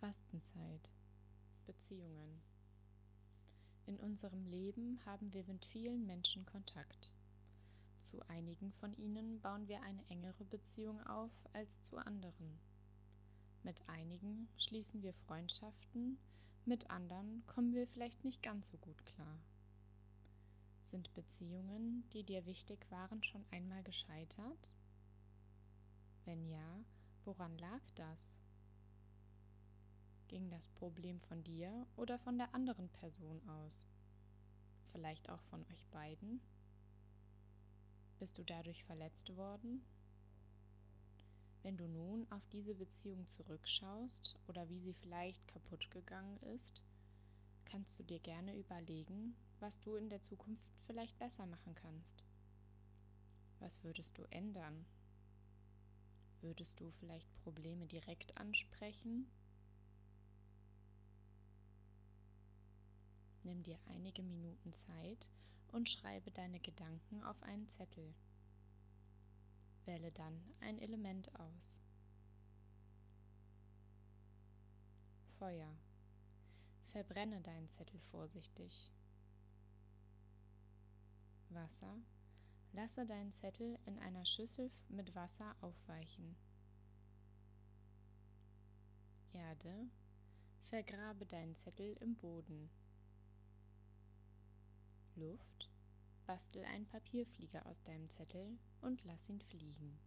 Fastenzeit. Beziehungen. In unserem Leben haben wir mit vielen Menschen Kontakt. Zu einigen von ihnen bauen wir eine engere Beziehung auf als zu anderen. Mit einigen schließen wir Freundschaften, mit anderen kommen wir vielleicht nicht ganz so gut klar. Sind Beziehungen, die dir wichtig waren, schon einmal gescheitert? Wenn ja, woran lag das? Ging das Problem von dir oder von der anderen Person aus? Vielleicht auch von euch beiden? Bist du dadurch verletzt worden? Wenn du nun auf diese Beziehung zurückschaust oder wie sie vielleicht kaputt gegangen ist, kannst du dir gerne überlegen, was du in der Zukunft vielleicht besser machen kannst. Was würdest du ändern? Würdest du vielleicht Probleme direkt ansprechen? Nimm dir einige Minuten Zeit und schreibe deine Gedanken auf einen Zettel. Wähle dann ein Element aus. Feuer. Verbrenne deinen Zettel vorsichtig. Wasser. Lasse deinen Zettel in einer Schüssel mit Wasser aufweichen. Erde. Vergrabe deinen Zettel im Boden. Luft. Bastel einen Papierflieger aus deinem Zettel und lass ihn fliegen.